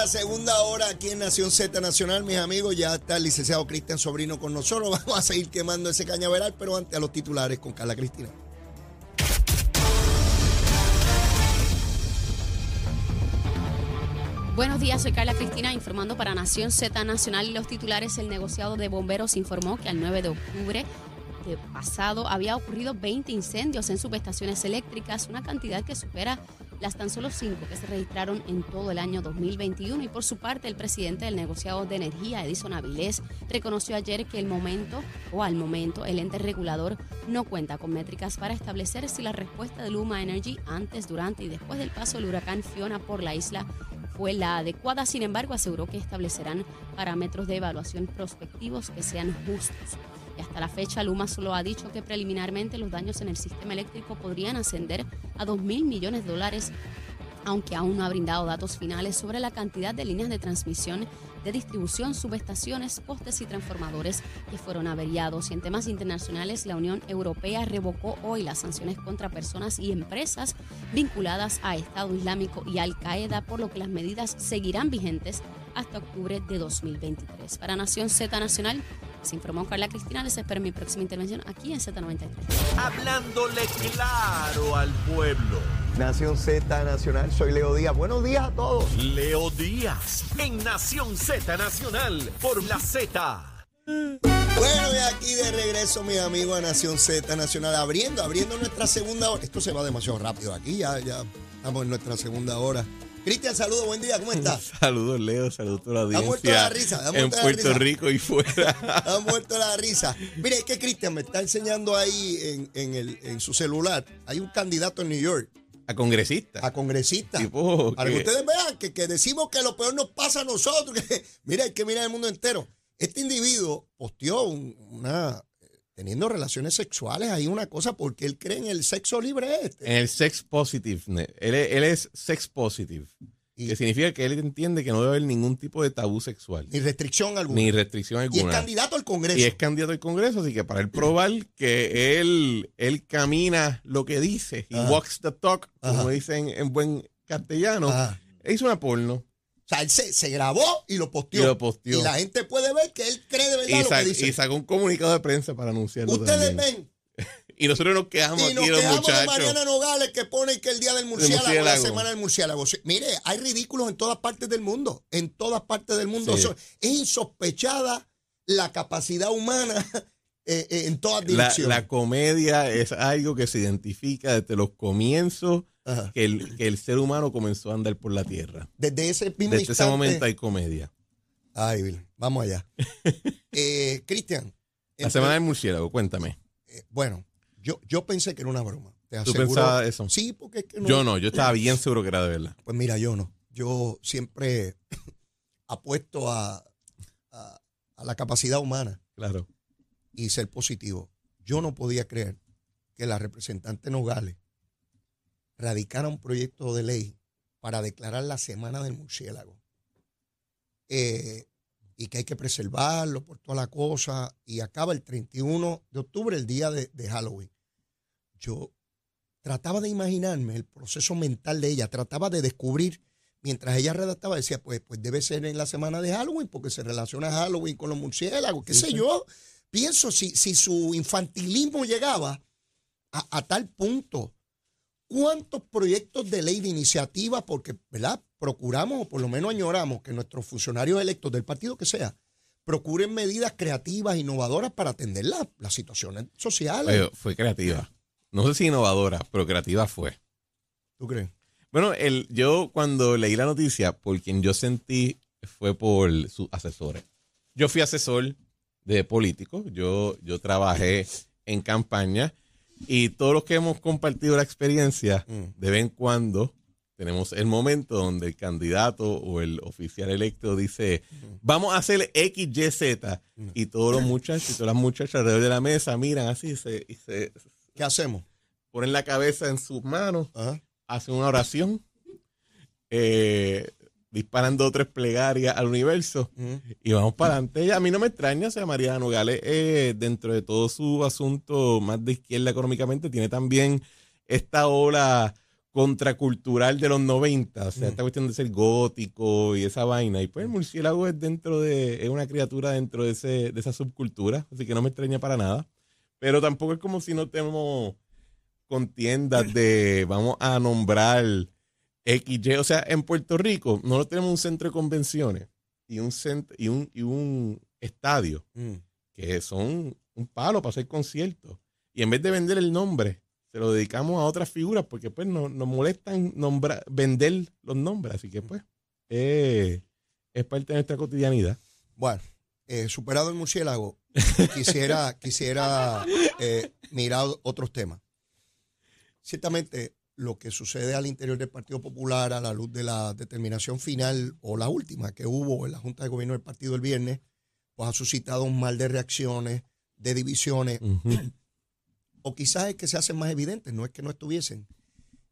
nuestra segunda hora aquí en Nación Z Nacional, mis amigos. Ya está el licenciado Cristian Sobrino con nosotros. Vamos a seguir quemando ese cañaveral, pero antes a los titulares con Carla Cristina. Buenos días, soy Carla Cristina informando para Nación Z Nacional y los titulares. El negociado de bomberos informó que al 9 de octubre de pasado había ocurrido 20 incendios en subestaciones eléctricas, una cantidad que supera las tan solo cinco que se registraron en todo el año 2021. Y por su parte, el presidente del negociado de energía, Edison Avilés, reconoció ayer que el momento o al momento el ente regulador no cuenta con métricas para establecer si la respuesta de Luma Energy antes, durante y después del paso del huracán Fiona por la isla fue la adecuada. Sin embargo, aseguró que establecerán parámetros de evaluación prospectivos que sean justos. Y hasta la fecha, Luma solo ha dicho que preliminarmente los daños en el sistema eléctrico podrían ascender a 2 mil millones de dólares, aunque aún no ha brindado datos finales sobre la cantidad de líneas de transmisión de distribución, subestaciones, postes y transformadores que fueron averiados. Y en temas internacionales, la Unión Europea revocó hoy las sanciones contra personas y empresas vinculadas a Estado Islámico y Al Qaeda, por lo que las medidas seguirán vigentes hasta octubre de 2023. Para Nación Z Nacional, se informó Carla Cristina. Les espero mi próxima intervención aquí en Z93. Hablándole claro al pueblo. Nación Z Nacional, soy Leo Díaz. Buenos días a todos. Leo Díaz, en Nación Z Nacional, por la Z. Bueno, y aquí de regreso, mis amigos, a Nación Z Nacional, abriendo, abriendo nuestra segunda hora. Esto se va demasiado rápido aquí, ya, ya estamos en nuestra segunda hora. Cristian, saludos, buen día, ¿cómo estás? saludos, Leo, saludos a la Ha muerto la audiencia. risa, ha en la Puerto risa. Rico y fuera. Ha muerto la risa. Mire, es que Cristian me está enseñando ahí en, en el, en su celular. Hay un candidato en New York a congresista. a congresista. Tipo para que que- ustedes vean que, que decimos que lo peor nos pasa a nosotros. que- mira, hay que mirar el mundo entero. Este individuo posteó un- una teniendo relaciones sexuales ahí una cosa porque él cree en el sexo libre este. En el sex positive. Él, es- él es sex positive. Y- que significa que él entiende que no debe haber ningún tipo de tabú sexual. Ni restricción alguna. Ni restricción y es alguna. candidato al Congreso. Y es candidato al Congreso, así que para él probar que él, él camina lo que dice, y walks the talk, como Ajá. dicen en buen castellano, Ajá. hizo una porno sea, él se, se grabó y lo posteó. y lo posteó. Y la gente puede ver que él cree de verdad Y, lo que dice. y sacó un comunicado de prensa para anunciarlo. Ustedes también. ven Y nosotros nos quedamos y nos aquí los quedamos de muchachos. Mariana Nogales que pone que el día del murciélago, la murciélago. semana del murciélago. Mire, hay ridículos en todas partes del mundo. En todas partes del mundo. Sí. Es insospechada la capacidad humana eh, eh, en todas La, direcciones. la comedia es algo que se identifica desde los comienzos. Que el, que el ser humano comenzó a andar por la tierra. Desde ese mismo Desde ese momento hay comedia. Ay, vamos allá. Eh, Cristian. La semana del murciélago, cuéntame. eh, bueno, yo, yo pensé que era una broma. Te ¿Tú aseguro- pensabas eso? Sí, porque es que no. Yo no, yo estaba bien seguro que era de verdad. Pues mira, yo no. Yo siempre apuesto a, a, a la capacidad humana Claro. y ser positivo. Yo no podía creer que la representante Nogales radicara un proyecto de ley para declarar la semana del murciélago. Eh, y que hay que preservarlo por toda la cosa. Y acaba el 31 de octubre, el día de, de Halloween. Yo trataba de imaginarme el proceso mental de ella, trataba de descubrir, mientras ella redactaba, decía, pues, pues debe ser en la semana de Halloween, porque se relaciona Halloween con los murciélagos, qué sé yo. Pienso, si, si su infantilismo llegaba a, a tal punto, ¿cuántos proyectos de ley de iniciativa, porque, ¿verdad? Procuramos, o por lo menos añoramos, que nuestros funcionarios electos del partido que sea, procuren medidas creativas, innovadoras para atender la- las situaciones sociales. Fue creativa. No sé si innovadora, pero creativa fue. ¿Tú crees? Bueno, el, yo cuando leí la noticia, por quien yo sentí fue por sus asesores. Yo fui asesor de políticos, yo, yo trabajé en campaña y todos los que hemos compartido la experiencia, Mm. de vez en cuando tenemos el momento donde el candidato o el oficial electo dice, vamos a hacer X, Y, Z, y todos los muchachos y todas las muchachas alrededor de la mesa miran así y se, y se ¿Qué hacemos? ponen la cabeza en sus manos Ajá. hacen una oración, eh, disparan dos o tres plegarias al universo y vamos para adelante. A mí no me extraña, o sea, Mariana Nogales, eh, dentro de todo su asunto más de izquierda económicamente, tiene también esta ola contracultural de los 90, o sea, Mm. esta cuestión de ser gótico y esa vaina. Y pues el murciélago es dentro de, es una criatura dentro de, ese, de esa subcultura, así que no me extraña para nada. Pero tampoco es como si no tenemos contiendas de vamos a nombrar XY. O sea, en Puerto Rico no tenemos un centro de convenciones y un centro, y un, y un estadio Mm. que son un palo para hacer conciertos. Y en vez de vender el nombre, se lo dedicamos a otras figuras porque pues no- nos molestan nombrar, vender los nombres. Así que pues eh, es parte de nuestra cotidianidad. Bueno, eh, superado el murciélago, quisiera, quisiera eh, mirar otros temas. Ciertamente, lo que sucede al interior del Partido Popular a la luz de la determinación final o la última que hubo en la Junta de Gobierno del partido el viernes, pues ha suscitado un mal de reacciones, de divisiones, o quizás es que se hacen más evidentes, no es que no estuviesen.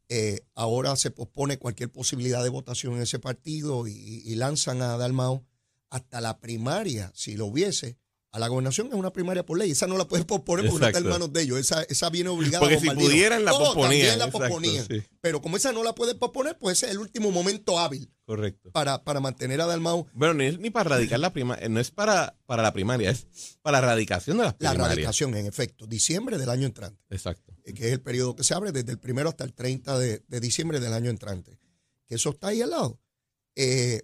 Eh, ahora se pospone cualquier posibilidad de votación en ese partido y, y lanzan a Dalmao hasta la primaria, si lo hubiese. A la gobernación es una primaria por ley, esa no la pueden posponer porque no está en Exacto. manos de ellos, esa, esa viene obligada. Porque a si Bombardino. pudieran la posponían. la exacto, posponían. sí, Pero como esa no la pueden posponer, pues ese es el último momento hábil correcto. para, para mantener a Dalmau Bueno, ni, ni para radicar la primaria, no es para, para la primaria, es para la radicación de las la primarias. radicación, en efecto, diciembre del año entrante. Exacto. eh, que es el periodo que se abre desde el primero hasta el 30 de, de diciembre del año entrante. Que eso está ahí al lado. Eh,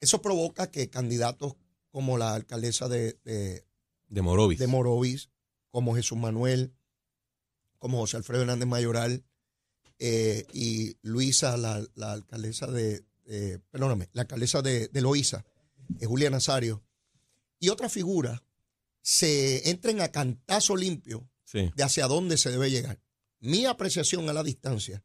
eso provoca que candidatos como la alcaldesa de, de, De Morovis. de Morovis, como Jesús Manuel, como José Alfredo Hernández Mayoral eh, y Luisa, la, la alcaldesa de, de- perdóname, la alcaldesa de, de Loíza, eh, Julia Nazario, y otras figuras se entren a cantazo limpio sí. de hacia dónde se debe llegar. Mi apreciación a la distancia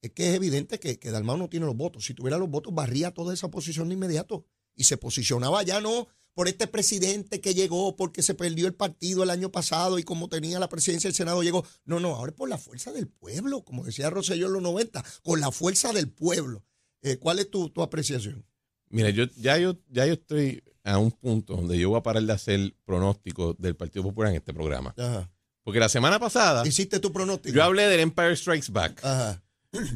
es que es evidente que, que Dalmau no tiene los votos. Si tuviera los votos, barría toda esa posición de inmediato y se posicionaba ya no por este presidente que llegó porque se perdió el partido el año pasado y como tenía la presidencia del Senado llegó. No, no, ahora es por la fuerza del pueblo, como decía Rosselló en los 90, con la fuerza del pueblo. Eh, ¿Cuál es tu, tu apreciación? Mira, yo ya yo ya yo estoy a un punto donde yo voy a parar de hacer pronósticos del Partido Popular en este programa. Ajá. Porque la semana pasada ¿Hiciste tu pronóstico? yo hablé del Empire Strikes Back Ajá,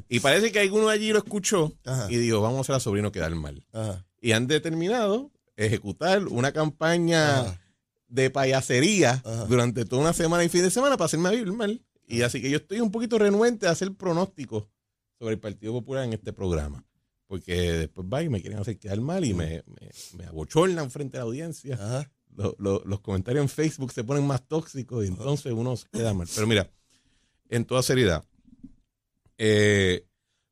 y parece que alguno allí lo escuchó Ajá. y dijo, vamos a hacer a sobrino quedar mal. ajá, Y han determinado ejecutar una campaña ajá. de payasería Ajá. durante toda una semana y fin de semana para hacerme vivir mal. Y así que yo estoy un poquito renuente a hacer pronósticos sobre el Partido Popular en este programa. Porque después va y me quieren hacer quedar mal y me, me, me abochornan frente a la audiencia. ajá. Lo- lo- los comentarios en Facebook se ponen más tóxicos y entonces uno se queda mal. Pero mira, en toda seriedad, eh,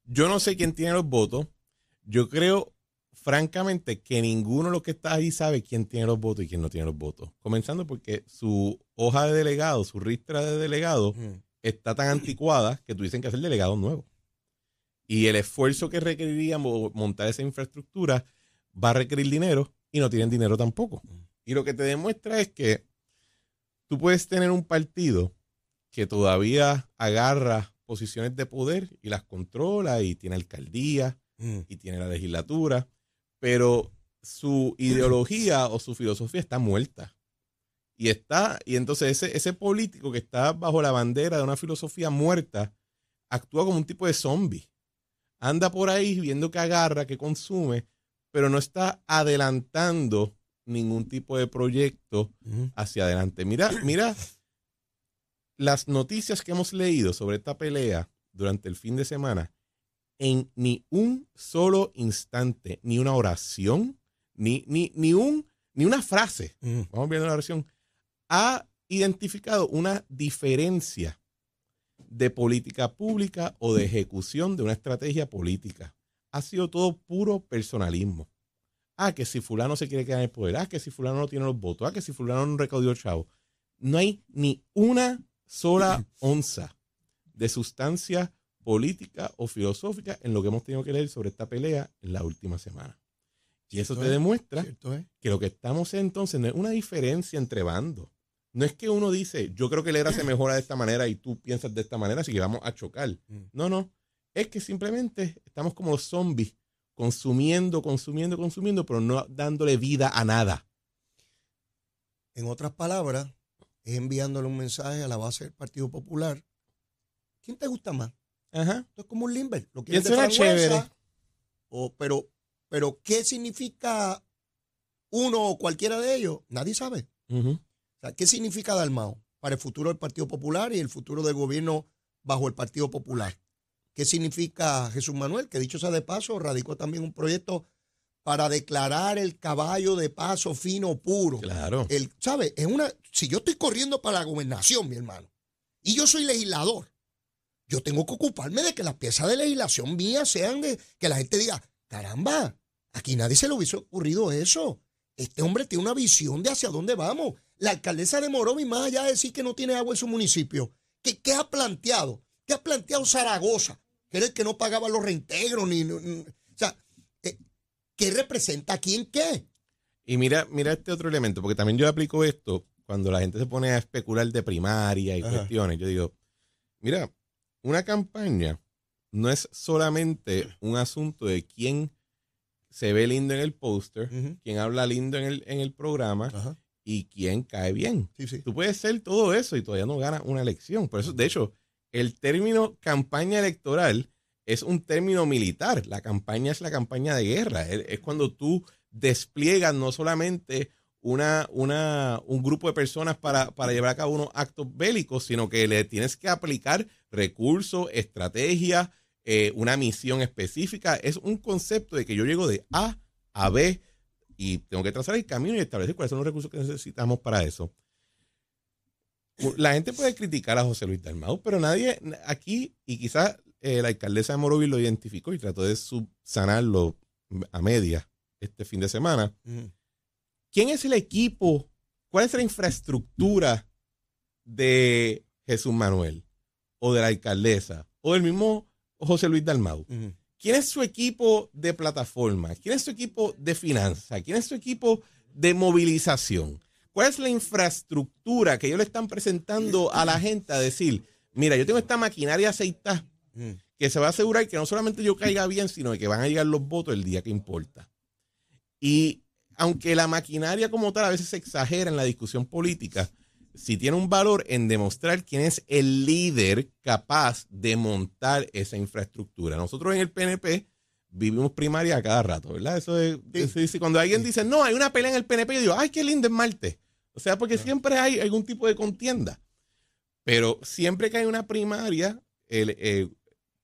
yo no sé quién tiene los votos. Yo creo, francamente, que ninguno de los que está ahí sabe quién tiene los votos y quién no tiene los votos. Comenzando porque su hoja de delegado, su ristra de delegado, Mm. está tan anticuada que tú dicen que hacer delegado nuevo. Y el esfuerzo que requeriría mo- montar esa infraestructura va a requerir dinero y no tienen dinero tampoco. Y lo que te demuestra es que tú puedes tener un partido que todavía agarra posiciones de poder y las controla y tiene alcaldía Mm. y tiene la legislatura, pero su ideología o su filosofía está muerta. Y está, y entonces ese, ese político que está bajo la bandera de una filosofía muerta actúa como un tipo de zombie. Anda por ahí viendo que agarra, que consume, pero no está adelantando ningún tipo de proyecto hacia adelante. Mira, mira las noticias que hemos leído sobre esta pelea durante el fin de semana. En ni un solo instante, ni una oración, ni, ni, ni, un, ni una frase, Mm. vamos viendo la oración, ha identificado una diferencia de política pública o de ejecución de una estrategia política. Ha sido todo puro personalismo. Ah, que si fulano se quiere quedar en el poder. Ah, que si fulano no tiene los votos. Ah, que si fulano no recaudó chavo. No hay ni una sola onza de sustancia política o filosófica en lo que hemos tenido que leer sobre esta pelea en la última semana. Y eso te es, demuestra que lo que estamos entonces no es una diferencia entre bandos. No es que uno dice, yo creo que el ERA se mejora de esta manera y tú piensas de esta manera, así que vamos a chocar. Mm. No, no. Es que simplemente estamos como los zombies, consumiendo, consumiendo, consumiendo, pero no dándole vida a nada. En otras palabras, es enviándole un mensaje a la base del Partido Popular. ¿Quién te gusta más? Ajá. Esto es como un limber. Lo quieres de chévere. o- pero, pero, ¿qué significa uno o cualquiera de ellos? Nadie sabe. O sea, ¿qué significa Dalmao para el futuro del Partido Popular y el futuro del gobierno bajo el Partido Popular? ¿Qué significa Jesús Manuel? Que dicho sea de paso, radicó también un proyecto para declarar el caballo de paso fino puro. Claro. El, ¿Sabe? Es una, si yo estoy corriendo para la gobernación, mi hermano, y yo soy legislador, yo tengo que ocuparme de que las piezas de legislación mías sean de que la gente diga, caramba, aquí nadie se le hubiese ocurrido eso. Este hombre tiene una visión de hacia dónde vamos. La alcaldesa de Morovis, más allá de decir que no tiene agua en su municipio, ¿qué, qué ha planteado? ¿Qué ha planteado Zaragoza? Que era el que no pagaba los reintegros, ni, o sea, eh, ¿qué representa a quién qué? Y mira, mira este otro elemento, porque también yo aplico esto cuando la gente se pone a especular de primaria y Ajá. cuestiones. Yo digo, mira, una campaña no es solamente un asunto de quién se ve lindo en el póster, quién habla lindo en el, en el programa y quién cae bien. Sí, sí. Tú puedes ser todo eso y todavía no ganas una elección. Por eso, de hecho, el término campaña electoral es un término militar. La campaña es la campaña de guerra. Es cuando tú despliegas no solamente una, una, un grupo de personas para, para llevar a cabo unos actos bélicos, sino que le tienes que aplicar recursos, estrategias, eh, una misión específica. Es un concepto de que yo llego de A a B y tengo que trazar el camino y establecer cuáles son los recursos que necesitamos para eso. La gente puede criticar a José Luis Dalmau, pero nadie aquí, y quizás eh, la alcaldesa de Morovis lo identificó y trató de subsanarlo a media este fin de semana. ¿Quién es el equipo? ¿Cuál es la infraestructura de Jesús Manuel? ¿O de la alcaldesa? ¿O del mismo José Luis Dalmau? ¿Quién es su equipo de plataforma? ¿Quién es su equipo de finanzas? ¿Quién es su equipo de movilización? ¿Cuál es la infraestructura que ellos le están presentando a la gente a decir, mira, yo tengo esta maquinaria aceitada que se va a asegurar que no solamente yo caiga bien, sino que van a llegar los votos el día que importa. Y aunque la maquinaria como tal a veces se exagera en la discusión política, sí tiene un valor en demostrar quién es el líder capaz de montar esa infraestructura. Nosotros en el PNP vivimos primaria a cada rato, ¿verdad? Eso es, cuando alguien dice, no, hay una pelea en el PNP, yo digo, ay, qué lindo es Marte. O sea, porque siempre hay algún tipo de contienda. Pero siempre que hay una primaria el, eh,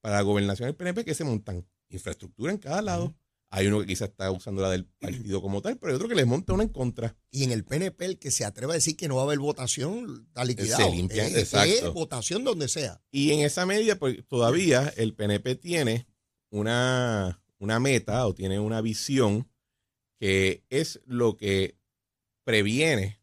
para la gobernación del PNP, que se montan infraestructura en cada lado. Hay uno que quizás está usando la del partido como tal, pero hay otro que les monta una en contra. Y en el PNP, el que se atreva a decir que no va a haber votación, está liquidado. Se limpia, Eh, exacto. es votación donde sea. Y en esa medida, pues todavía el PNP tiene una, una meta o tiene una visión que es lo que previene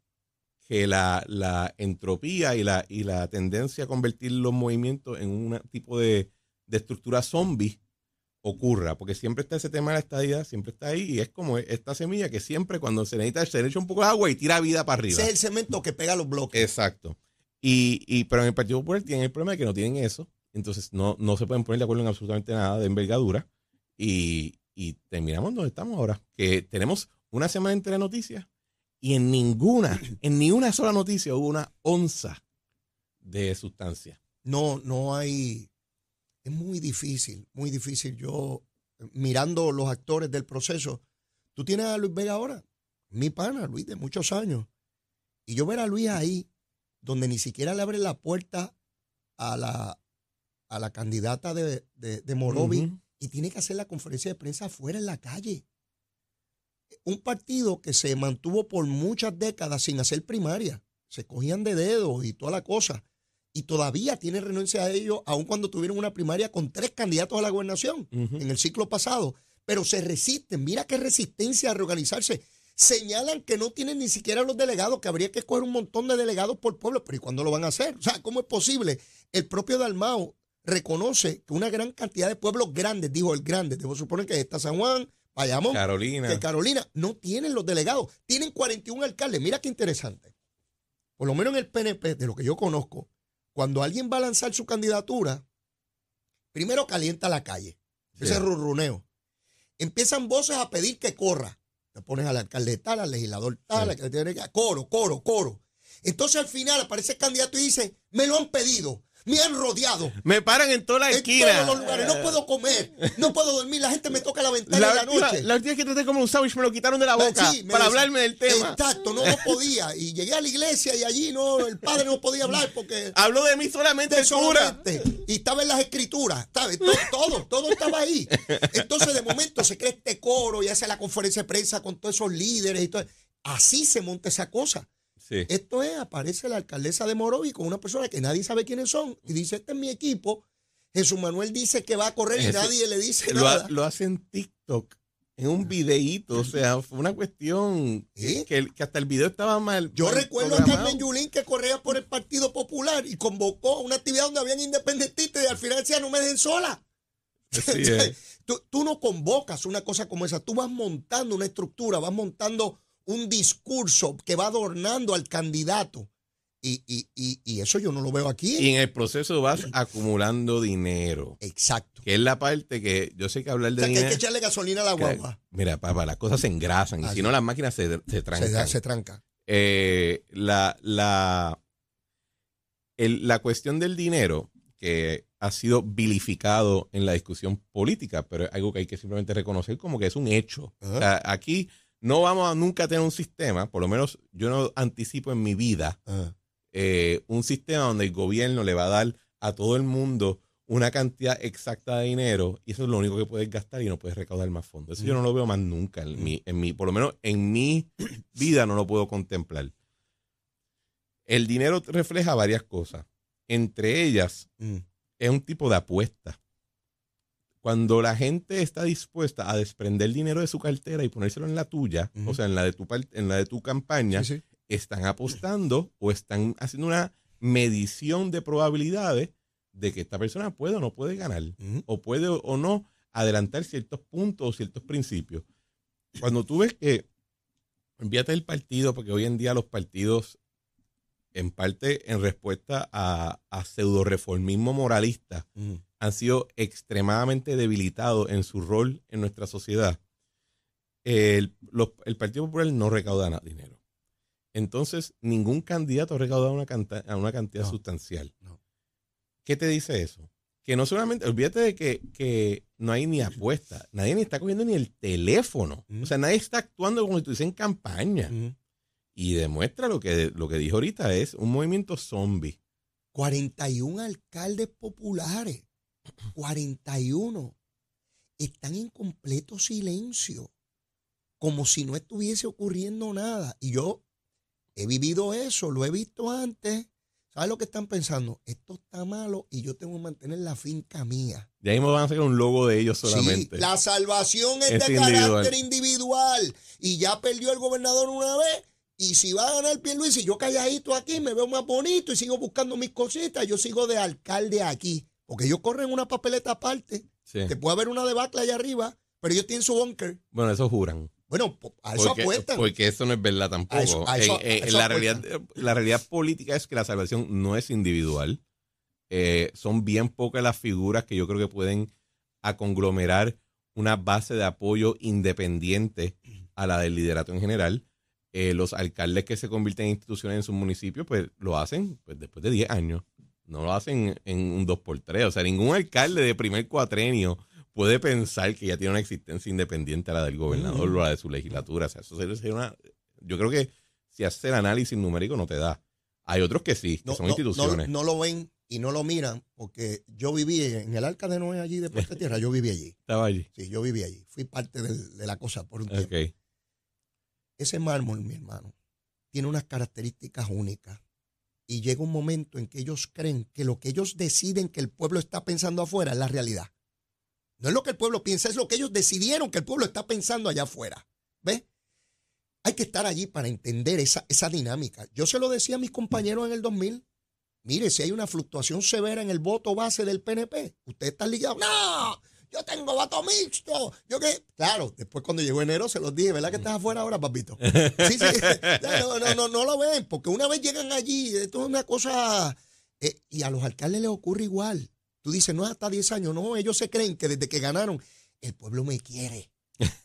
que la, la entropía y la, y la tendencia a convertir los movimientos en un tipo de, de estructura zombie ocurra, porque siempre está ese tema de la estadía, siempre está ahí, y es como esta semilla que siempre cuando se necesita, se le echa un poco de agua y tira vida para arriba. Ese es el cemento que pega los bloques. Exacto. Y, y, pero en el Partido Popular tienen el problema de que no tienen eso. Entonces no, no se pueden poner de acuerdo en absolutamente nada de envergadura. Y, y terminamos donde estamos ahora. Que tenemos una semana entera de noticias y en ninguna, en ni una sola noticia hubo una onza de sustancia. No, no hay. Es muy difícil, muy difícil. Yo, mirando los actores del proceso, tú tienes a Luis Vega ahora, mi pana, Luis, de muchos años. Y yo ver a Luis ahí, donde ni siquiera le abre la puerta a la, a la candidata de, de, de Morovi Ujú. y tiene que hacer la conferencia de prensa afuera en la calle. Un partido que se mantuvo por muchas décadas sin hacer primaria. Se cogían de dedos y toda la cosa. Y todavía tiene renuncia a ellos, aun cuando tuvieron una primaria con tres candidatos a la gobernación en el ciclo pasado. Pero se resisten. Mira qué resistencia a reorganizarse. Señalan que no tienen ni siquiera los delegados, que habría que escoger un montón de delegados por pueblo. Pero ¿y cuándo lo van a hacer? O sea, ¿cómo es posible? El propio Dalmao reconoce que una gran cantidad de pueblos grandes, dijo el grande, debo suponer que está San Juan, Bayamón, Carolina. que Carolina, no tienen los delegados. Tienen 41 alcaldes. Mira qué interesante. Por lo menos en el PNP, de lo que yo conozco, cuando alguien va a lanzar su candidatura, primero calienta la calle. Ese rurruneo. Empiezan voces a pedir que corra. Te ponen al alcalde tal, al legislador tal, Sí. al que tiene que- coro, coro, coro. Entonces al final aparece el candidato y dice, me lo han pedido. Me han rodeado. Me paran en toda la En esquina. todos los lugares. No puedo comer. No puedo dormir. La gente me toca la ventana La en la noche. la última vez que traté como un sándwich me lo quitaron de la boca Sí, para hablarme del tema. Exacto, no, no podía. Y llegué a la iglesia y allí no, el padre no podía hablar porque Habló de mí solamente el cura. Y estaba en las escrituras, ¿sabes? Todo, todo, todo estaba ahí. Entonces, de momento se crea este coro y hace la conferencia de prensa con todos esos líderes y todo. Así se monta esa cosa. Sí. Esto es, aparece la alcaldesa de Morovi con una persona que nadie sabe quiénes son y dice, este es mi equipo. Jesús Manuel dice que va a correr y nadie le dice Lo, nada. ha- lo hace en TikTok, en un videíto. O sea, fue una cuestión ¿Sí? que, que hasta el video estaba mal. Yo mal recuerdo a. Carmen Yulín que corría por el Partido Popular y convocó una actividad donde habían independentistas y al final decía, no me dejen sola. Tú, tú no convocas una cosa como esa, tú vas montando una estructura, vas montando un discurso que va adornando al candidato. Y, y, y, y eso yo no lo veo aquí. Y en el proceso vas acumulando dinero. Exacto. Que es la parte que yo sé que hablar O de sea, que hay que echarle gasolina a la que- guagua. mira, papá, las cosas se engrasan. Y si no, las máquinas se, se trancan. se tranca. Eh, la, la, el- la cuestión del dinero, que ha sido vilificado en la discusión política, pero es algo que hay que simplemente reconocer como que es un hecho. O sea, aquí no vamos a nunca tener un sistema, por lo menos yo no anticipo en mi vida, Ah, eh, un sistema donde el gobierno le va a dar a todo el mundo una cantidad exacta de dinero y eso es lo único que puedes gastar y no puedes recaudar más fondos. Eso yo no lo veo más nunca en mi, en mi, por lo menos en mi vida no lo puedo contemplar. El dinero refleja varias cosas. Entre ellas mm, es un tipo de apuesta. Cuando la gente está dispuesta a desprender dinero de su cartera y ponérselo en la tuya, o sea, en la de tu, en la de tu campaña, sí, sí. están apostando o están haciendo una medición de probabilidades de que esta persona puede o no puede ganar, o puede o no adelantar ciertos puntos o ciertos principios. Cuando tú ves que, envíate el partido, porque hoy en día los partidos, en parte en respuesta a, a pseudo reformismo moralista, han sido extremadamente debilitados en su rol en nuestra sociedad. El, los- el Partido Popular no recauda nada dinero. Entonces, ningún candidato ha recaudado una, canta- una cantidad No, sustancial. no. ¿Qué te dice eso? Que no solamente, olvídate de que, que no hay ni apuesta, nadie ni está cogiendo ni el teléfono. Mm. O sea, nadie está actuando como si estuviese en campaña. mm. Y demuestra lo que, lo que dijo ahorita, es un movimiento zombie. 41 alcaldes populares. 41. Están en completo silencio. Como si no estuviese ocurriendo nada. Y yo he vivido eso, lo he visto antes. ¿Sabes lo que están pensando? Esto está malo y yo tengo que mantener la finca mía. De ahí me van a sacar un logo de ellos solamente. Sí, la salvación es, Es de individual. carácter individual. Y ya perdió el gobernador una vez. Y si va a ganar Pierluisi, yo calladito aquí, me veo más bonito y sigo buscando mis cositas. Yo sigo de alcalde aquí. Porque ellos corren una papeleta aparte. Sí. Que puede haber una debacle allá arriba, pero ellos tienen su búnker. Bueno, eso juran. Bueno, a eso porque, apuestan. porque eso no es verdad tampoco. A eso- a eso- Eh, eh, a eso la, realidad, la realidad política es que la salvación no es individual. Eh, son bien pocas las figuras que yo creo que pueden a conglomerar una base de apoyo independiente a la del liderato en general. Eh, los alcaldes que se convierten en instituciones en sus municipios, pues lo hacen pues, después de 10 años. No lo hacen en un 2x3. O sea, ningún alcalde de primer cuatrenio puede pensar que ya tiene una existencia independiente a la del gobernador o a la de su legislatura. O sea, eso sería una. Yo creo que si haces el análisis numérico no te da. Hay otros que sí, que no, son no- instituciones. no- no lo ven y no lo miran, porque yo viví en el Arca de Noé allí de Puerto Tierra, yo viví allí. Estaba allí. Sí, yo viví allí. Fui parte de la cosa por un tiempo. Ok. Ese mármol, mi hermano, tiene unas características únicas. Y llega un momento en que ellos creen que lo que ellos deciden que el pueblo está pensando afuera es la realidad. No es lo que el pueblo piensa, es lo que ellos decidieron que el pueblo está pensando allá afuera. ¿Ves? Hay que estar allí para entender esa, esa dinámica. Yo se lo decía a mis compañeros en el 2000. Mire, si hay una fluctuación severa en el voto base del PNP, usted está ligado. No, yo tengo voto mixto. Yo que, claro, después cuando llegó enero se los dije, ¿verdad que estás afuera ahora, papito? Sí, sí. No, no, no, no lo ven, porque una vez llegan allí, esto es una cosa. eh, y a los alcaldes les ocurre igual. Tú dices, no es hasta 10 años, no, ellos se creen que desde que ganaron, el pueblo me quiere.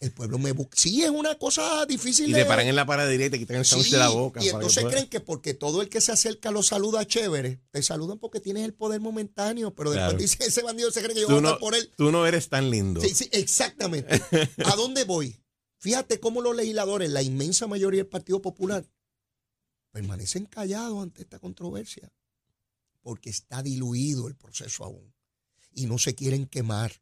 El pueblo me busca. Sí, es una cosa difícil. Y te paran en la panadería y te quitan el sándwich Sí, de la boca. Y entonces creen que porque todo el que se acerca lo saluda chévere, te saludan porque tienes el poder momentáneo, pero después Claro. dice ese bandido se cree que yo voy no, por él. tú no eres tan lindo. Sí, sí, exactamente. ¿A dónde voy? Fíjate cómo los legisladores, la inmensa mayoría del Partido Popular, permanecen callados ante esta controversia, porque está diluido el proceso aún y no se quieren quemar.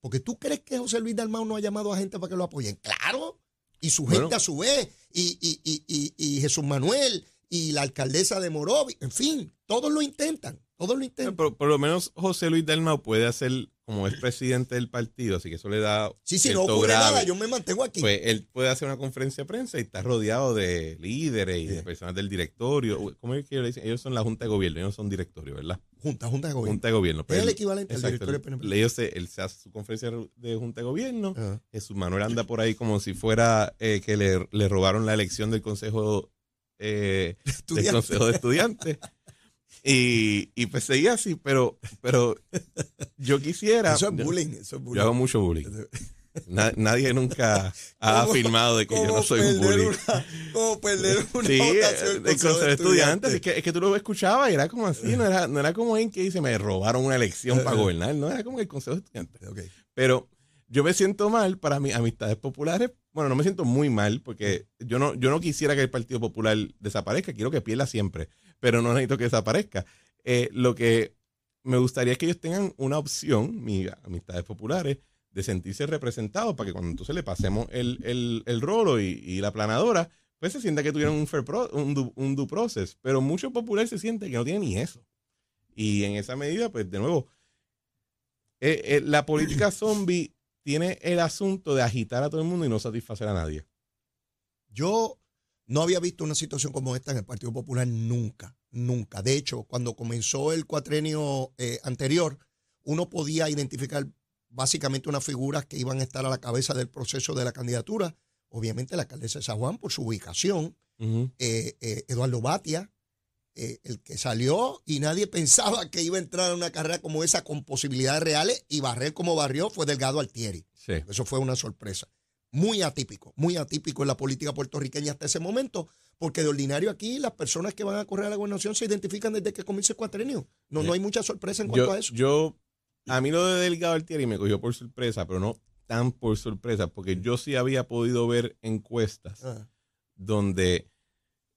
Porque tú crees que José Luis Dalmau no ha llamado a gente para que lo apoyen. Claro. Y su Bueno. gente a su vez, y, y- y- y- y Jesús Manuel, y la alcaldesa de Morovi, en fin, todos lo intentan, todos lo intentan. Por, por lo menos José Luis Dalmau puede hacer, como es presidente del partido, así que eso le da. Sí, sí, no ocurre grave. nada, yo me mantengo aquí. Pues él puede hacer una conferencia de prensa y está rodeado de líderes y de personas del directorio. ¿Cómo es que ellos le dicen? Ellos son la Junta de Gobierno, ellos no son directorio, ¿verdad? junta, junta de gobierno. Junta de Gobierno. Pues Es el equivalente al directorio del PNP. Ellos se- él se hace su conferencia de Junta de Gobierno. Ajá. Jesús Manuel anda por ahí como si fuera eh, que le, le robaron la elección del Consejo, eh, del consejo de Estudiantes. Y, y pues seguía así, pero, pero yo quisiera. Eso es bullying, eso es bullying. Yo hago mucho bullying. Na- nadie nunca ha ¿Cómo- afirmado de que yo no soy un bully. una- cómo perder una Sí, el consejo de estudiantes. Es que, es que tú lo escuchabas y era como así, no era, no era como en que dice me robaron una elección para gobernar, no era como el consejo de estudiantes. Pero yo me siento mal para mis amistades populares. Bueno, no me siento muy mal porque yo no, yo no quisiera que el Partido Popular desaparezca, quiero que pierda siempre, pero no necesito que desaparezca. Eh, lo que me gustaría es que ellos tengan una opción, mis amistades populares, de sentirse representados para que cuando entonces le pasemos el, el, el rolo y, y la planadora, pues se sienta que tuvieron un, fair pro- un, un due process. Pero mucho popular se siente que no tiene ni eso. Y en esa medida, pues de nuevo, eh, eh, la política zombie tiene el asunto de agitar a todo el mundo y no satisfacer a nadie. Yo no había visto una situación como esta en el Partido Popular nunca, nunca. De hecho, cuando comenzó el cuatrenio eh, anterior, uno podía identificar básicamente unas figuras que iban a estar a la cabeza del proceso de la candidatura. Obviamente la alcaldesa de San Juan por su ubicación, eh, eh, Eduardo Batia, eh, el que salió y nadie pensaba que iba a entrar en una carrera como esa con posibilidades reales y barrer como barrió fue Delgado Altieri. Sí. Eso fue una sorpresa. Muy atípico, muy atípico en la política puertorriqueña hasta ese momento, porque de ordinario aquí las personas que van a correr a la gobernación se identifican desde que comienza el cuatrenio. No, no hay mucha sorpresa en cuanto Yo, a eso. yo, a mí lo de Delgado Altieri me cogió por sorpresa, pero no tan por sorpresa, porque yo sí había podido ver encuestas Ah, donde,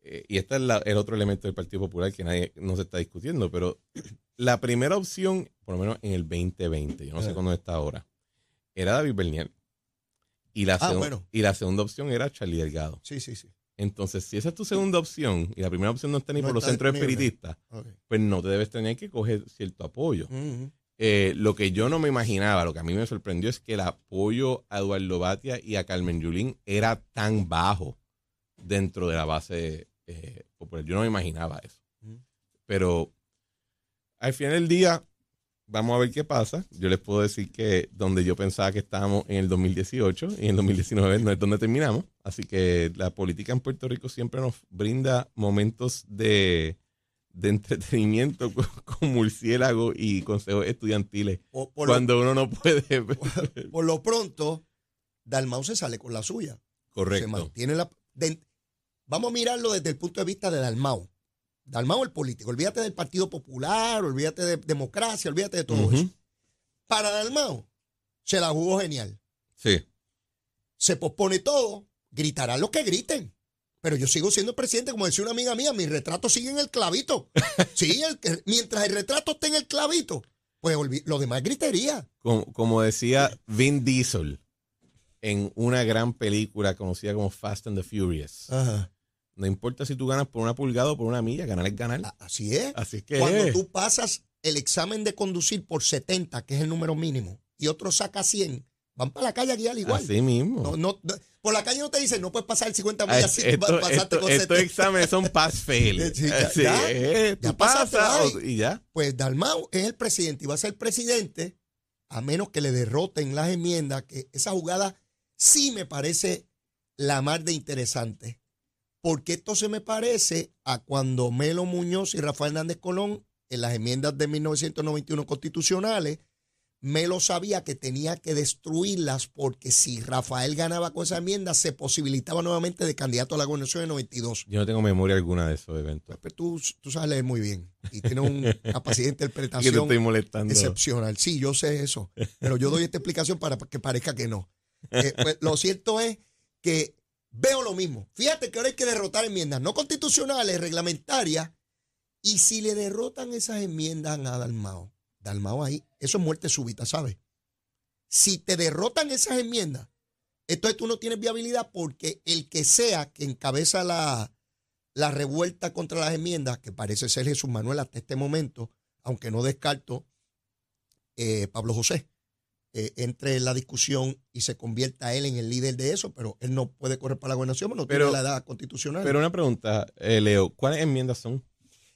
eh, y este es la- el otro elemento del Partido Popular que nadie no se está discutiendo, pero la primera opción, por lo menos en el 2020, yo no sé cuándo está ahora, era David Bernier. Y la, Ah, bueno. y la segunda opción era Charlie Delgado. sí, sí, sí. Entonces, si esa es tu segunda opción y la primera opción no está ni No por los centros espiritistas, pues no te debes tener que coger cierto apoyo. Eh, lo que yo no me imaginaba, lo que a mí me sorprendió es que el apoyo a Eduardo Batia y a Carmen Yulín era tan bajo dentro de la base eh, popular. Yo no me imaginaba eso. Pero al final del día, vamos a ver qué pasa. Yo les puedo decir que donde yo pensaba que estábamos en el 2018 y en el 2019 no es donde terminamos. Así que la política en Puerto Rico siempre nos brinda momentos de, de entretenimiento con, con murciélago y consejos estudiantiles por, lo, cuando uno no puede. ver. por lo pronto, Dalmau se sale con la suya. Se Correcto. mantiene la. de- vamos a mirarlo desde el punto de vista de Dalmau. Dalmau, el político. Olvídate del Partido Popular, olvídate de democracia, olvídate de todo eso. Para Dalmau, se la jugó genial. Sí. Se pospone todo, gritarán los que griten. Pero yo sigo siendo presidente, como decía una amiga mía, mi retrato sigue en el clavito. Sí, el mientras el retrato esté en el clavito, pues lo demás es gritería. Como, como decía Vin Diesel en una gran película conocida como Fast and the Furious. Ajá. No importa si tú ganas por una pulgada o por una milla, ganar es ganar. Así es. Así que Cuando tú pasas el examen de conducir por 70, que es el número mínimo, y otro saca 100, van para la calle a guiar igual. así mismo. No, no, no- por la calle no te dicen, no puedes pasar el 50 Ah, millas si pasaste esto- con estos 70. exámenes son pass-fail. Sí, ya- Sí, ya, eh, ya tú pasaste o- y ya. Pues Dalmau es el presidente y va a ser presidente a menos que le derroten las enmiendas, que esa jugada sí me parece la más de interesante. Porque esto se me parece a cuando Melo Muñoz y Rafael Hernández Colón, en las enmiendas de 1991 constitucionales, Melo sabía que tenía que destruirlas porque si Rafael ganaba con esa enmienda, se posibilitaba nuevamente de candidato a la gobernación en 92. Yo no tengo memoria alguna de esos eventos. Pues tú, tú sabes leer muy bien y tienes una capacidad de interpretación estoy molestando. excepcional. Sí, yo sé eso, pero yo doy esta explicación para que parezca que no. Eh, pues, lo cierto es que veo lo mismo. Fíjate que ahora hay que derrotar enmiendas no constitucionales, reglamentarias, y si le derrotan esas enmiendas a Dalmao, Dalmao ahí, eso es muerte súbita, ¿sabes? Si te derrotan esas enmiendas, entonces tú no tienes viabilidad porque el que sea que encabeza la, la revuelta contra las enmiendas, que parece ser Jesús Manuel hasta este momento, aunque no descarto eh, Pablo José, eh, entre en la discusión y se convierta él en el líder de eso, pero él no puede correr para la gobernación, no Pero- tiene la edad constitucional. Pero una pregunta, eh, Leo, ¿cuáles enmiendas son?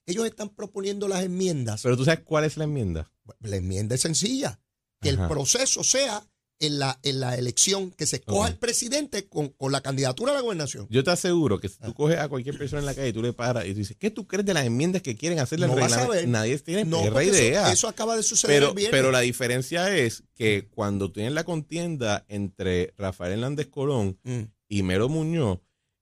Ellos están proponiendo las enmiendas. Pero tú sabes cuál es la enmienda. La enmienda es sencilla, que Ajá. el proceso sea en la, en la elección, que se escoja el presidente con, con la candidatura a la gobernación. Yo te aseguro que si Ah. tú coges a cualquier persona en la calle y tú le paras y tú dices, ¿qué tú crees de las enmiendas que quieren hacerle al No vas a reglamento? Nadie tiene No, eso- idea. Eso, acaba de suceder pero, el viernes. pero la diferencia es que cuando tienes la contienda entre Rafael Hernández Colón Mm, y Mero Muñoz,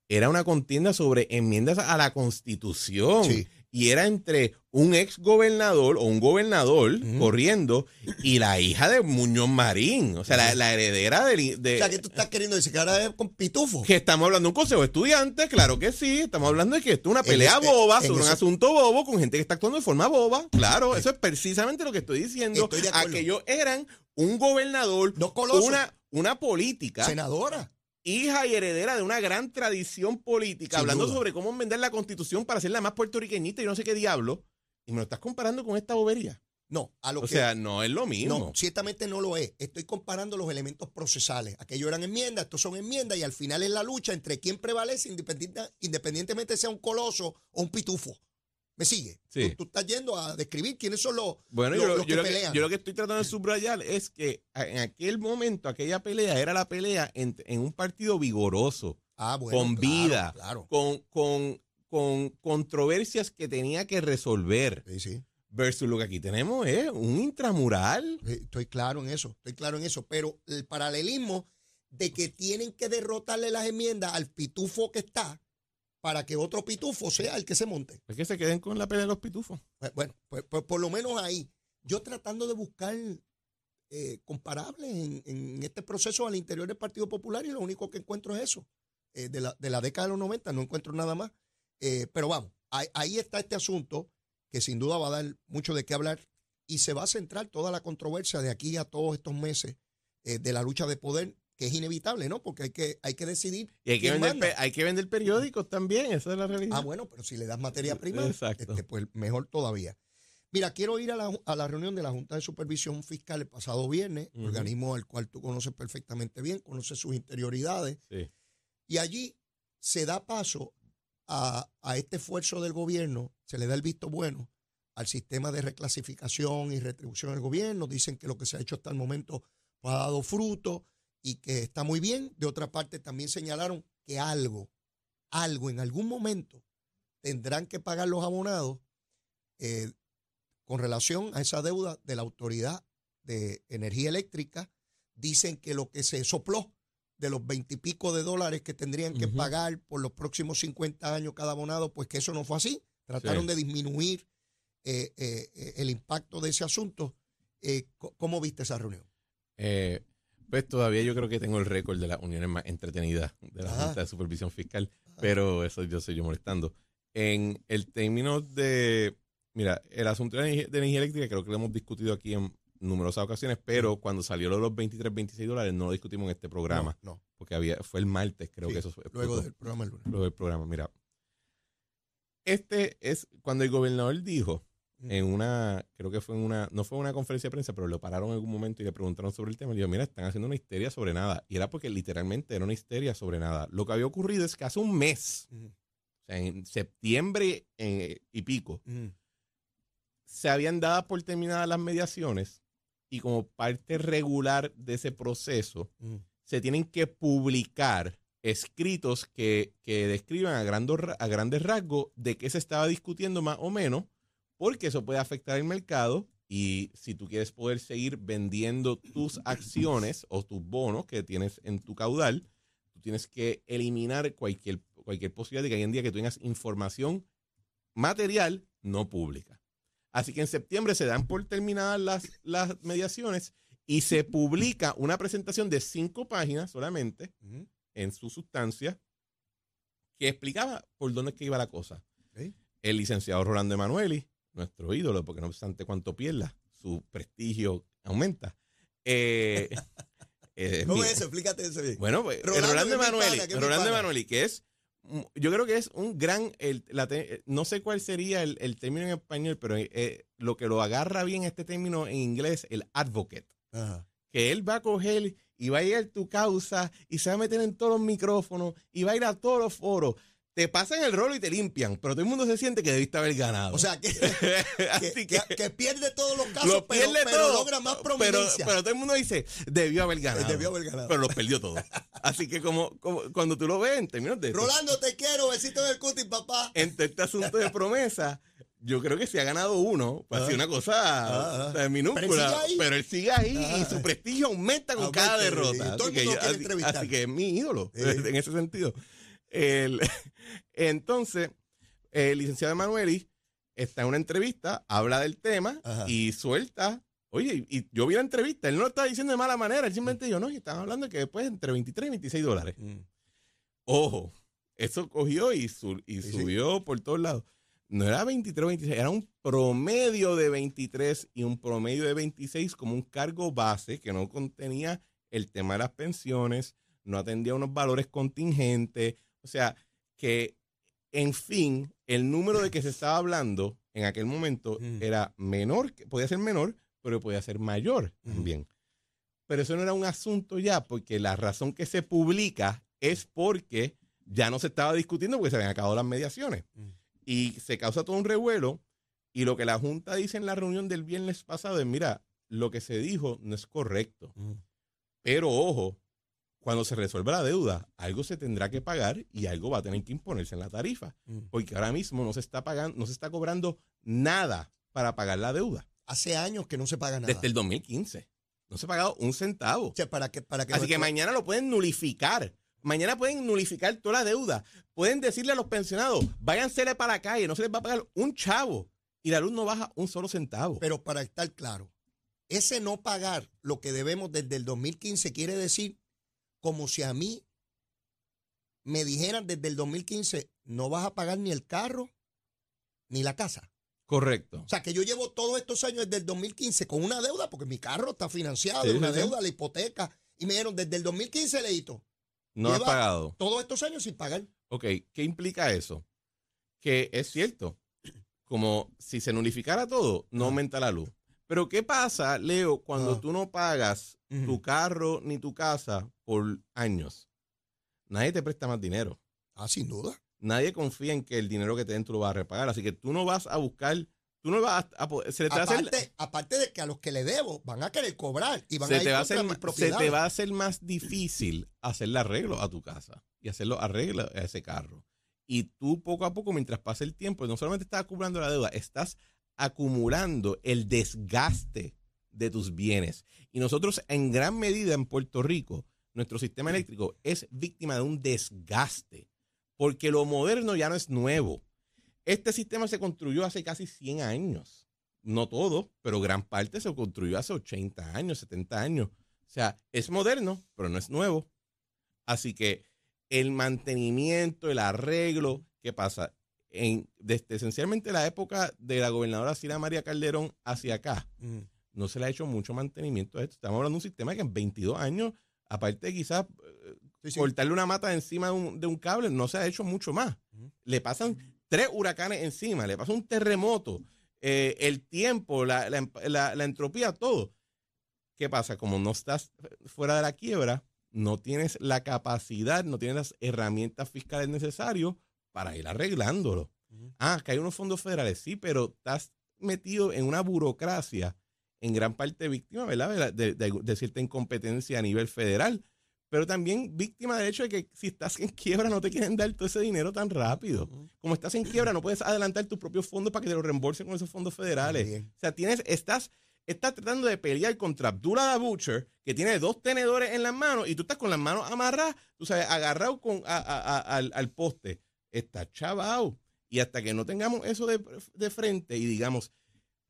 era una contienda sobre enmiendas a la Constitución. Sí. Y era entre un ex gobernador o un gobernador corriendo y la hija de Muñoz Marín. O sea, la, la heredera del- de, o sea, que tú estás queriendo decir que ahora es con pitufo. que estamos hablando de un consejo de estudiantes, claro que sí. Estamos hablando de que esto es una pelea ese- boba en sobre un asunto bobo con gente que está actuando de forma boba. Claro, eso es precisamente lo que estoy diciendo. Estoy de acuerdo. Aquellos eran un gobernador, No una, una política, Senadora. Hija y heredera de una gran tradición política, Sin hablando duda. sobre cómo enmendar la constitución para hacerla más puertorriqueñita y no sé qué diablo. Y me lo estás comparando con esta bobería. No, a lo O que. sea, no es lo mismo. no, ciertamente no lo es. Estoy comparando los elementos procesales. Aquellos eran enmiendas, estos son enmiendas, y al final es la lucha entre quién prevalece, independiente- independientemente sea un coloso o un pitufo. ¿Me sigue? Sí. Tú, tú estás yendo a describir quiénes son los, Bueno, los- yo, que lo que, pelean. yo lo que estoy tratando de subrayar es que en aquel momento, aquella pelea era la pelea en, en un partido vigoroso, Ah, bueno, con claro, vida, Claro. con, con, con controversias que tenía que resolver, Sí, sí. versus lo que aquí tenemos es un intramural. Estoy claro en eso, estoy claro en eso. Pero el paralelismo de que tienen que derrotarle las enmiendas al pitufo que está para que otro pitufo sea el que se monte. Es que se queden con la pelea de los pitufos. Pues, Bueno, pues, pues por lo menos ahí. Yo tratando de buscar eh, comparables en, en este proceso al interior del Partido Popular y lo único que encuentro es eso. Eh, de, la, de la década de los 90 no encuentro nada más. Eh, pero vamos, ahí, ahí está este asunto que sin duda va a dar mucho de qué hablar y se va a centrar toda la controversia de aquí a todos estos meses eh, de la lucha de poder, que es inevitable, ¿no? Porque hay que, hay que decidir. Y hay que, vender, hay que vender periódicos también, esa es la realidad. Ah, bueno, pero si le das materia prima, Exacto. este, pues mejor todavía. Mira, quiero ir a la, a la reunión de la Junta de Supervisión Fiscal el pasado viernes, organismo al cual tú conoces perfectamente bien, conoces sus interioridades, Sí. y allí se da paso a, a este esfuerzo del gobierno, se le da el visto bueno al sistema de reclasificación y retribución del gobierno. Dicen que lo que se ha hecho hasta el momento ha dado fruto y que está muy bien. De otra parte, también señalaron que algo, algo en algún momento tendrán que pagar los abonados eh, con relación a esa deuda de la Autoridad de Energía Eléctrica. Dicen que lo que se sopló de los veintipico de dólares que tendrían que pagar por los próximos 50 años cada abonado, pues que eso no fue así. Trataron Sí. de disminuir eh, eh, el impacto de ese asunto. ¿Cómo viste esa reunión? Eh, pues todavía yo creo que tengo el récord de las uniones más entretenidas de la Ajá. Junta de Supervisión Fiscal, pero eso yo soy yo molestando. En el término de, mira, el asunto de la energía, de energía eléctrica creo que lo hemos discutido aquí en numerosas ocasiones, pero cuando salió lo de los 23, 26 dólares no lo discutimos en este programa, No, no. porque había fue el martes, creo Sí, que eso fue. Luego del programa el lunes. Luego del programa, mira. Este es cuando el gobernador dijo. En una, creo que fue en una, no fue una conferencia de prensa, pero lo pararon en algún momento y le preguntaron sobre el tema. Y dijo, mira, están haciendo una histeria sobre nada. Y era porque literalmente era una histeria sobre nada. Lo que había ocurrido es que hace un mes, o sea, en septiembre eh, y pico, se habían dado por terminadas las mediaciones y como parte regular de ese proceso, se tienen que publicar escritos que, que describan a, a grandes rasgos de qué se estaba discutiendo más o menos, porque eso puede afectar el mercado Y si tú quieres poder seguir vendiendo tus acciones o tus bonos que tienes en tu caudal, tú tienes que eliminar cualquier, cualquier posibilidad de que hoy en día que tengas información material no pública. Así que en septiembre se dan por terminadas las, las mediaciones y se publica una presentación de cinco páginas solamente en su sustancia que explicaba por dónde es que iba la cosa. El licenciado Rolando Emanueli, nuestro ídolo, porque no obstante cuanto pierda, su prestigio aumenta. Eh, eh, ¿Cómo es eso? Explícate eso bien. Bueno, pues, el Rolando Rolando Emanueli, pana, que es mi Rolando. Emanueli, que es, yo creo que es un gran, el- la no sé cuál sería el, el término en español, pero eh, lo que lo agarra bien este término en inglés, el advocate Ajá. que él va a coger y va a ir a tu causa y se va a meter en todos los micrófonos y va a ir a todos los foros. Te pasan el rolo y te limpian, pero todo el mundo se siente que debiste haber ganado. O sea, que, Así que, que, que pierde todos los casos, lo pero, pero todo. logra más prominencia. pero todo el mundo dice, debió haber ganado. Debió haber ganado. Pero los perdió todos. Así que como, como cuando tú lo ves en términos de... Rolando, te quiero, besito en el cutis, papá. entre este asunto de promesa, yo creo que si ha ganado uno, pues ha sido una cosa Ah, ah. minúscula. Pero él sigue ahí. Y Ah. su prestigio aumenta con cada y derrota. todo Así el que, mundo yo- quiere así- entrevistar. así que es mi ídolo en ese sentido. El- entonces, el licenciado Emanueli está en una entrevista, habla del tema Ajá. y suelta. Oye, y yo vi la entrevista, él no lo estaba diciendo de mala manera, él simplemente dijo, no, y estaban hablando de que después entre 23 y 26 dólares. Mm. Ojo, eso cogió y, su- y Sí, sí. subió por todos lados. No era 23 o 26, era un promedio de 23 y un promedio de 26 como un cargo base que no contenía el tema de las pensiones, no atendía unos valores contingentes. O sea, que en fin, el número de que se estaba hablando en aquel momento Mm. era menor, podía ser menor, pero podía ser mayor Mm. también. Pero eso no era un asunto ya, porque la razón que se publica es porque ya no se estaba discutiendo porque se habían acabado las mediaciones. Mm. Y se causa todo un revuelo. Y lo que la Junta dice en la reunión del viernes pasado es, mira, lo que se dijo no es correcto. Pero ojo, cuando se resuelva la deuda, algo se tendrá que pagar y algo va a tener que imponerse en la tarifa. Mm. Porque ahora mismo no se está pagando, no se está cobrando nada para pagar la deuda. Hace años que no se paga nada. Desde el 2015. No se ha pagado un centavo. O sea, para que, para que Así que mañana lo pueden nulificar. Mañana pueden nulificar toda la deuda. Pueden decirle a los pensionados, váyansele para la calle, no se les va a pagar un chavo. Y la luz no baja un solo centavo. Pero para estar claro, ese no pagar lo que debemos desde el 2015 quiere decir como si a mí me dijeran desde el 2015 no vas a pagar ni el carro ni la casa. Correcto. O sea, que yo llevo todos estos años desde el 2015 con una deuda porque mi carro está financiado, Sí, una sí, deuda, la hipoteca. Y me dijeron desde el 2015, leíto, No ha pagado. todos estos años sin pagar. Ok, ¿qué implica eso? Que es cierto, como si se nulificara todo, no Ah. aumenta la luz. Pero ¿qué pasa, Leo, cuando Ah. tú no pagas tu carro ni tu casa por años? Nadie te presta más dinero. Ah, sin duda. Nadie confía en que el dinero que te den tú lo vas a repagar. Así que tú no vas a buscar, tú no vas a, a poder- se te va a hacer- Aparte, aparte de que a los que le debo van a querer cobrar y van se a ir te, va a contra hacer, se te va a hacer más difícil hacerle arreglo a tu casa y hacerlo arreglo a ese carro. Y tú poco a poco, mientras pasa el tiempo, no solamente estás acumulando la deuda, estás acumulando el desgaste de tus bienes. Y nosotros en gran medida en Puerto Rico, nuestro sistema eléctrico es víctima de un desgaste, porque lo moderno ya no es nuevo. Este sistema se construyó hace casi 100 años. No todo, pero gran parte se construyó hace 80 años, 70 años. O sea, es moderno, pero no es nuevo. Así que el mantenimiento, el arreglo, ¿qué pasa? En, desde esencialmente la época de la gobernadora Cira María Calderón hacia acá, Mm. no se le ha hecho mucho mantenimiento a esto. Estamos hablando de un sistema que en 22 años, aparte de quizás eh, Sí, sí. cortarle una mata encima de un, de un cable, no se ha hecho mucho más. Le pasan tres huracanes encima, le pasa un terremoto, eh, el tiempo, la, la- la- la entropía, todo. ¿Qué pasa? Como no estás fuera de la quiebra, no tienes la capacidad, no tienes las herramientas fiscales necesarias para ir arreglándolo. Ah, que hay unos fondos federales, sí, pero estás metido en una burocracia en gran parte víctima, ¿verdad? De, de- de cierta incompetencia a nivel federal. pero también víctima del hecho de que si estás en quiebra no te quieren dar todo ese dinero tan rápido. Como estás en quiebra no puedes adelantar tus propios fondos para que te lo reembolsen con esos fondos federales. Bien. O sea, tienes, estás, estás tratando de pelear contra Abdullah the Butcher, que tiene dos tenedores en las manos, y tú estás con las manos amarradas, tú sabes, agarrado con, a- a- a- al, al poste. Está chavao. Y hasta que no tengamos eso de, de frente y digamos,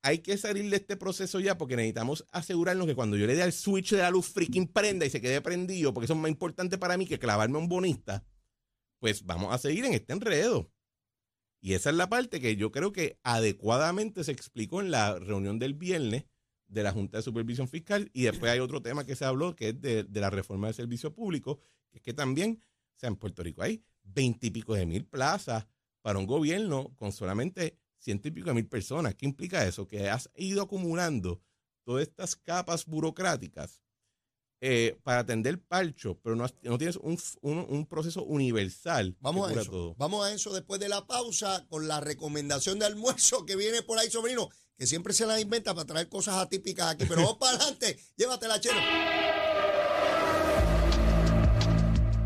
hay que salir de este proceso ya porque necesitamos asegurarnos que cuando yo le dé al switch de la luz freaking prenda y se quede prendido, porque eso es más importante para mí que clavarme a un bonista, pues vamos a seguir en este enredo. Y esa es la parte que yo creo que adecuadamente se explicó en la reunión del viernes de la Junta de Supervisión Fiscal y después hay otro tema que se habló que es de, de la reforma del servicio público, que es que también, o sea, en Puerto Rico hay veintipico de mil plazas para un gobierno con solamente ciento y pico de mil personas. ¿Qué implica eso? Que has ido acumulando todas estas capas burocráticas eh, para atender parcho, pero no, no tienes un, un- un proceso universal Vamos que a eso. todo. Vamos a eso después de la pausa con la recomendación de almuerzo que viene por ahí, sobrino, que siempre se la inventa para traer cosas atípicas aquí. Pero vamos para adelante. Llévatela, chero.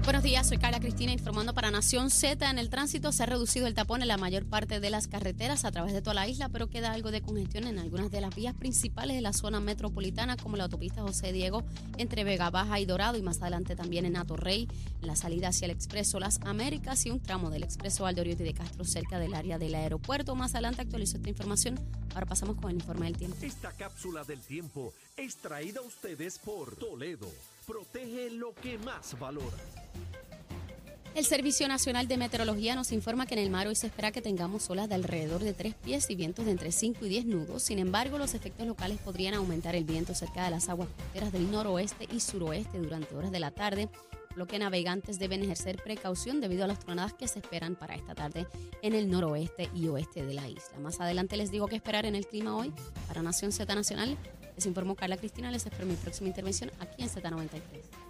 Buenos días, soy Carla Cristina informando para Nación Z. En el tránsito se ha reducido el tapón en la mayor parte de las carreteras a través de toda la isla, pero queda algo de congestión en algunas de las vías principales de la zona metropolitana, como la autopista José Diego entre Vega Baja y Dorado, y más adelante también en Atorrey, en la salida hacia el Expreso Las Américas y un tramo del Expreso Valdoriotti de Castro cerca del área del aeropuerto. Más adelante actualizo esta información. Ahora pasamos con el informe del tiempo. Esta cápsula del tiempo es traída a ustedes por Toledo. Protege lo que más valora. El Servicio Nacional de Meteorología nos informa que en el mar hoy se espera que tengamos olas de alrededor de 3 pies y vientos de entre 5 y 10 nudos. Sin embargo, los efectos locales podrían aumentar el viento cerca de las aguas costeras del noroeste y suroeste durante horas de la tarde, lo que navegantes deben ejercer precaución debido a las tronadas que se esperan para esta tarde en el noroeste y oeste de la isla. Más adelante les digo qué esperar en el clima hoy. Para Nación Z Nacional, les informó Carla Cristina. Les espero mi próxima intervención aquí en Z93.